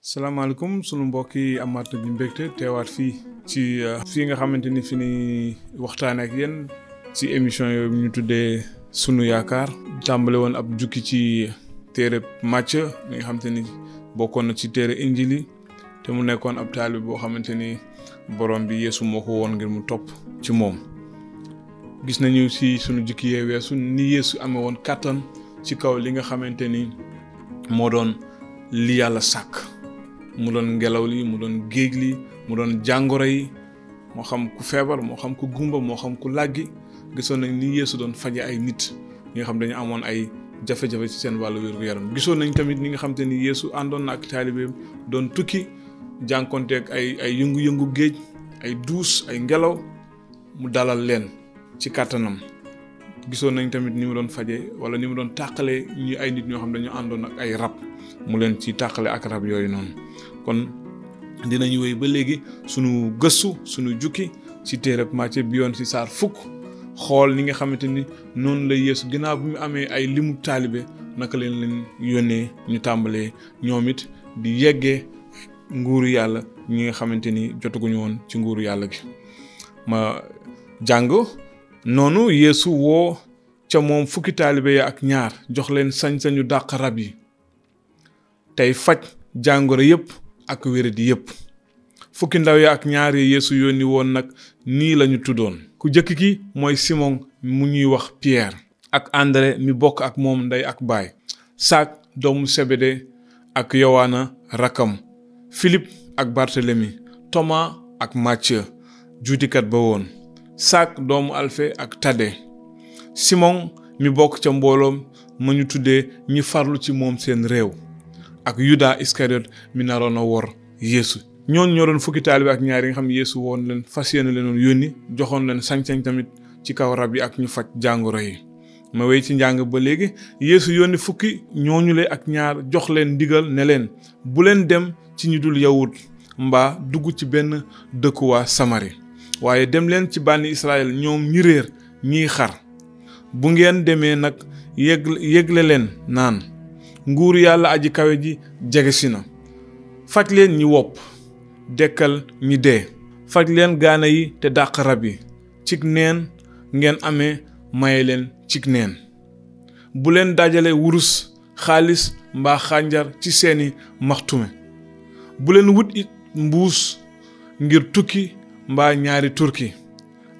salaamaaleykum sunu mbokk yi amaat nañu mbégte teewaat fii ci euh, fii nga xamante ni fi ni waxtaan ak yéen ci émission yooyu ñu tuddee sunu yaakaar tàmbale woon ab jukki ci téere màcc mi nga xamante ni bokkoon na ci téere injil yi te mu nekkoon ab taalib boo xamante ni borom bi yeesu moo ko woon ngir mu topp ci moom gis nañu si sunu jukki yee weesu ni yeesu amee woon kàttan ci kaw li nga xamante ni moo doon li yàlla sàkk mu doon ngelaw li mu doon géej li mu doon jàngoro yi moo xam ku feebar moo xam ku gumba moo xam ku làggi gisoon nañ ni Yeesu doon faje ay nit ñi nga xam dañu amoon ay jafe-jafe ci seen wàllu wér yaram gisoon nañ tamit ñi nga xam te ni Yeesu àndoon na ak taalibeem doon tukki jànkonteeg ay ay yëngu-yëngu géej ay duus ay ngelaw mu dalal leen ci kàttanam gisoon nañ tamit ni mu doon faje wala ni mu doon tàqale ñi ay nit ñoo xam dañu àndoon ak ay rab mu leen ci tàqale ak rab yooyu noonu kon dinañu wéy ba léegi sunu gëstu sunu jukki ci téereb Macë bi yoon ci saar fukk xool ni nga xamante ni noonu la Yeesu ginnaaw bi mu amee ay limu taalibe naka leen leen yónnee ñu tàmbalee ñoom it di yeggee nguuru yàlla ñi nga xamante ni jotaguñu woon ci nguuru yàlla gi ma jàng noonu yéesu woo ca moom fukki taalibe ya ak ñaar jox leen sañ-sañu dàq rab yi tey faj jàngoro yépp ak wéradi yépp fukki ndaw ya ak ñaar ya yeesu yónni woon nag nii lañu tuddoon ku jëkk ki mooy simon mu ñuy wax pierre ak André mi bokk ak moom ndey ak baay Saak doomu Sebede ak Yowaana rakkam Philippe ak Barthélemy Thomas ak Matthieu juutikat ba woon Saak doomu Alfe ak Tade Simon mi bokk ca mbooloom ma ñu tuddee ñi farlu ci moom seen réew ak Yuda Iskariot mi naroon a wor Yeesu ñooñu ñoo doon fukki taalibe ak ñaar yi nga xam ne Yeesu woon leen fas yéene leen woon yónni joxoon leen sañ-sañ tamit ci kaw rab yi ak ñu faj jàngoro yi ma wéy ci njàng ba léegi Yeesu yónni fukki ñooñu le ak ñaar jox leen ndigal ne leen bu leen dem ci ñu dul yawut mbaa dugg ci benn dëkkuwaa Samari waaye dem leen ci bànni Israël ñoom ñi réer ñuy xar bu ngeen demee nag yëg yëgle leen naan nguur yàlla aji kawe ji jege si na faj leen ñi wopp dekkal ñi dee faj leen gaana yi te dàq rab yi cig neen ngeen amee maye leen cig neen bu leen dajale wurus xaalis mbaa xànjar ci seeni maxtume bu leen wut it mbuus ngir tukki mbaa ñaari turki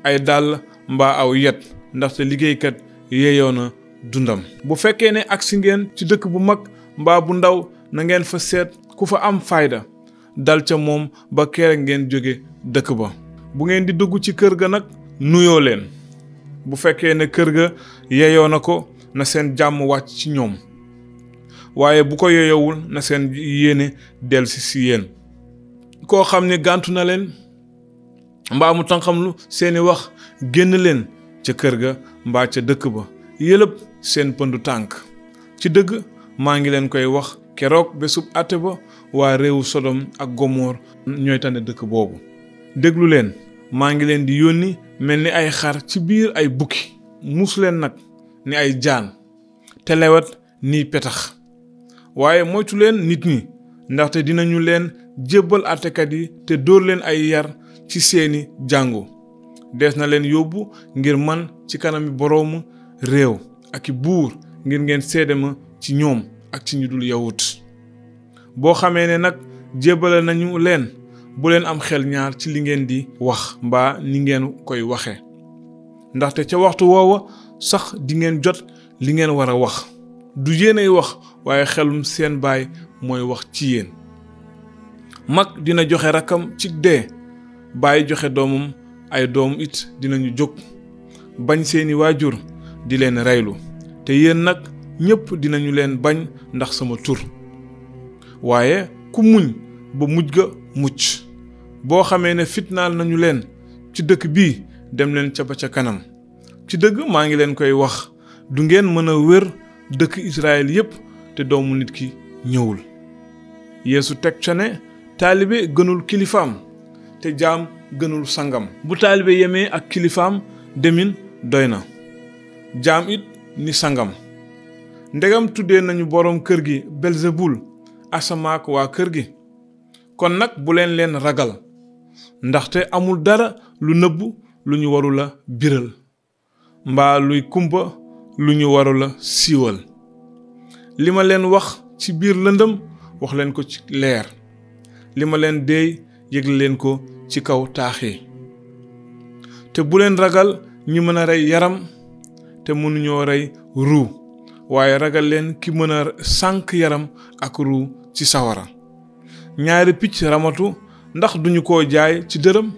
ay dàll mbaa aw yet ndaxte liggéeykat yeeyoo na dundam bu fekkee ne agsi ngeen ci dëkk bu mag mbaa bu ndaw na ngeen fa seet ku fa am fayda dal ca moom ba kere ngeen jóge dëkk ba bu ngeen di dugg ci kër ga nag nuyoo leen bu fekkee ne kër ga yeeyoo na ko na seen jàmm wàcc ci ñoom waaye bu ko yeyoowul na seen yéene delsi si yéen koo xam ne gàntu na leen mbaa mu tanqamlu seeni wax génn leen ca kër ga mbaa ca dëkk ba yëlëb seen pëndu tànk ci dëgg maa ngi leen koy wax keroog bésub àtte ba waa réewu Sodom ak Gomor ñooy tane dëkk boobu déglu leen maa ngi leen di yónni mel ni ay xar ci biir ay bukki muus leen nag ni ay jaan te lewet nii petax waaye moytu leen nit ñi ndaxte dinañu leen jébbal àttekat yi te dóor leen ay yar ci seeni jàngu dees na leen yóbbu ngir man ci kanami boroomu réew ak i buur ngir ngeen seede ma ci ñoom ak ci ñu dul yawut boo xamee ne nag jébbale nañu leen bu leen am xel ñaar ci li ngeen di wax mbaa ni ngeen koy waxe ndaxte ca waxtu woowa sax di ngeen jot li ngeen war a wax du yéenay wax waaye xelum seen baay mooy wax ci yéen mag dina joxe rakkam ci dee bàyyi joxe doomam ay doom it dinañu jóg bañ seeni waajur di leen reylu te yéen nag ñépp dinañu leen bañ ndax sama tur waaye ku muñ ba mujj ga mucc boo xamee ne fitnaal nañu leen ci dëkk bii dem leen ca ba ca kanam ci dëgg maa ngi leen koy wax du ngeen mën a wër dëkk Israël yépp te doomu nit ki ñëwul Yeesu teg ca ne taalibe gënul kilifaam te jaam gënul sangam bu taalibe yemee ak kilifaam demin doy na jaam it ni sangam ndegam tuddee nañu boroom kër gi Belzebul asamaak waa kër gi kon nag bu leen leen ragal ndaxte amul dara lu nëbb lu ñu warul a biral mbaa luy kumpa lu ñu warul a siiwal li ma leen wax ci biir lëndëm wax leen ko ci leer li ma leen deey yëgle leen ko ci kaw taax yi te bu leen ragal ñi mën a rey yaram te mënuñoo rey ruu waaye ragal leen ki mën a sànk yaram ak ruu ci sawara ñaari picc ramatu ndax duñu ko jaay ci dërëm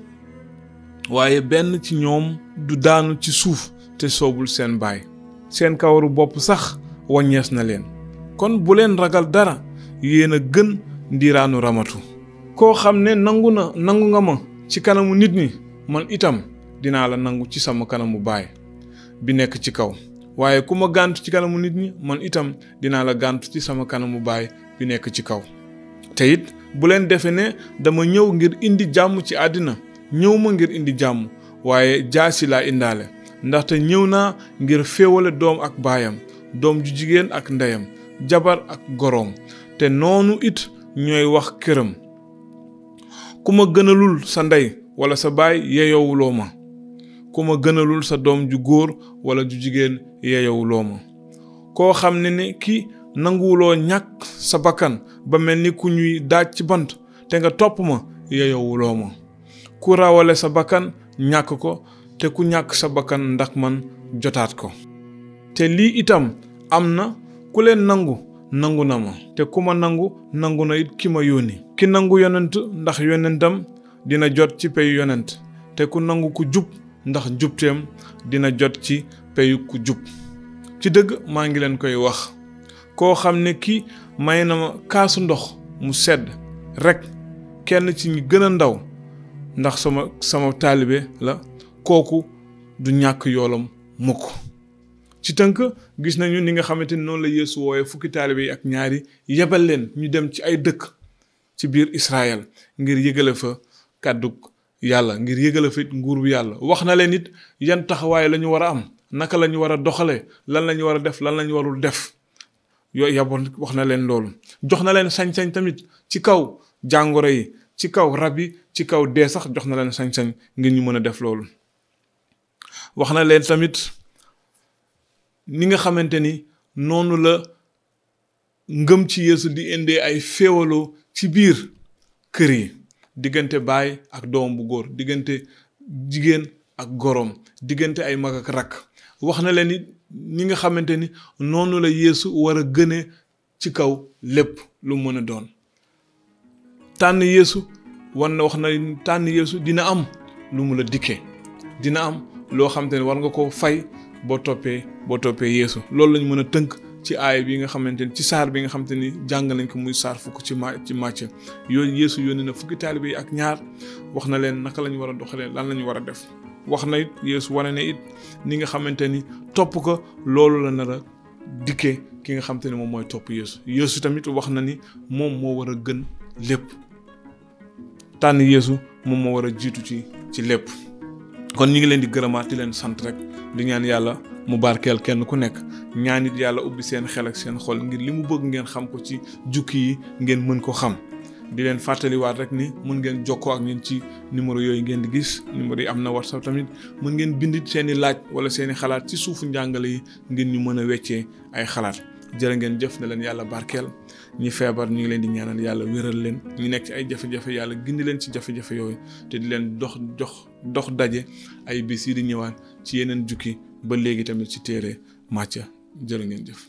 waaye benn ci ñoom du daanu ci suuf te soobul seen baay seen kawaru bopp sax waññees na leen kon bu leen ragal dara yéen a gën ndiiraanu ramatu koo xam ne nangu na nangu nga ma ci kanamu nit ñi man itam dinaa la nangu ci sama kanamu baay bi nekk ci kaw waaye ku ma gàntu ci kanamu nit ñi man itam dinaa la gàntu ci sama kanamu baay bi nekk ci kaw te it bu leen defe ne dama ñëw ngir indi jàmm ci àddina ñëw ma ngir indi jàmm waaye jaasi laa indaale ndaxte ñëw naa ngir féewale doom ak baayam doom ju jigéen ak ndeyam jabar ak goroom te noonu it ñooy wax këram ku ma gënalul sa ndey walla sa baay yeyoowuloo ma ku ma gënalul sa doom ju góor walla ju jigéen yeyoowuloo ma koo xam ne ni ki nanguwuloo ñàkk sa bakkan ba mel ni ku ñuy daaj ci bant te nga topp ma yeyowuloo ma ku rawale sa bakkan ñàkk ko te ku ñàkk sa bakkan ndax man jotaat ko te lii itam am na ku leen nangu nangu na ma te ku ma nangu nangu na it ki ma yónni ki nangu yonent ndax yonentam dina jot ci peyu yonent te ku nangu ku jub ndax njubteem dina jot ci peyu ku jub ci dëgg maa ngi leen koy wax koo xam ne kii may na ma kaasu ndox mu sedd rekk kenn ci ñi gën a ndaw ndax sama sama taalibe la kooku du ñàkk yoolam mukk ci tënk gis nañu ni nga xamante ni noonu la Yeesu wooye fukki taalibe yi ak ñaari yebal leen ñu dem ci ay dëkk ci biir Israël ngir yëgale fa kàddug yàlla ngir yëgale fa it nguur bi yàlla wax na leen it yan taxawaay la ñu war a am naka la ñu war a doxalee lan la ñu war a def lan la ñu warul def yooyu yaboon wax na leen loolu jox na leen sañ-sañ tamit ci kaw jàngoro yi ci kaw rab yi ci kaw dee sax jox na leen sañ-sañ ngir ñu mën a def loolu wax na leen tamit ni nga xamante ni noonu la ngëm ci Yeesu di indee ay féewaloo ci biir kër yi diggante baay ak doom bu góor diggante jigéen ak goroom diggante ay mag ak rakk wax na leen ni nga xamante ni noonu la yéesu war a gëne ci kaw lépp lu mën a doon tànn yeesu wan na wax na tànn yeesu dina am lu mu la dikkee dina am loo xam te ne war nga ko fay boo toppee boo toppee yeesu loolu lañ mën a tënk ci aay bi nga xamante ni ci saar bi nga xamante ni jàng nañ ko muy saar fukk ci ma ci màcc yooyu yeesu yónni na fukki taalibe yi ak ñaar wax na leen naka lañu war a doxalee lan lañu war a def wax na it yeesu wane na it ni nga xamante ni topp ko loolu la nar a dikkee ki nga xam te ne moom mooy topp Yeesu Yeesu tamit wax na ni moom moo war a gën lépp tànn Yeesu moom moo war a jiitu ci ci lépp kon ñu ngi leen di gërëmaat di leen sant rek di ñaan yàlla mu barkeel kenn ku nekk ñaan it yàlla ubbi seen xel ak seen xol ngir li mu bëgg ngeen xam ko ci jukki yi ngeen mën ko xam di leen fàttaliwaat rek ni mën ngeen jokkoo ak ñun ci numéro yooyu ngeen di gis numéro yi am na whatsapp tamit mën ngeen bindit seen i laaj wala seen i xalaat ci suufu njàngale yi ngir ñu mën a weccee ay xalaat jërë ngeen jëf ne leen yàlla barkeel ñi feebar ñu ngi leen di ñaanal yàlla wéral leen ñu nekk ci ay jafe-jafe yàlla gindi leen ci jafe-jafe yooyu te di leen dox jox dox daje ay bis yi di ñëwaat ci yeneen jukki ba léegi tamit ci téere Matthieu jërë ngeen jëf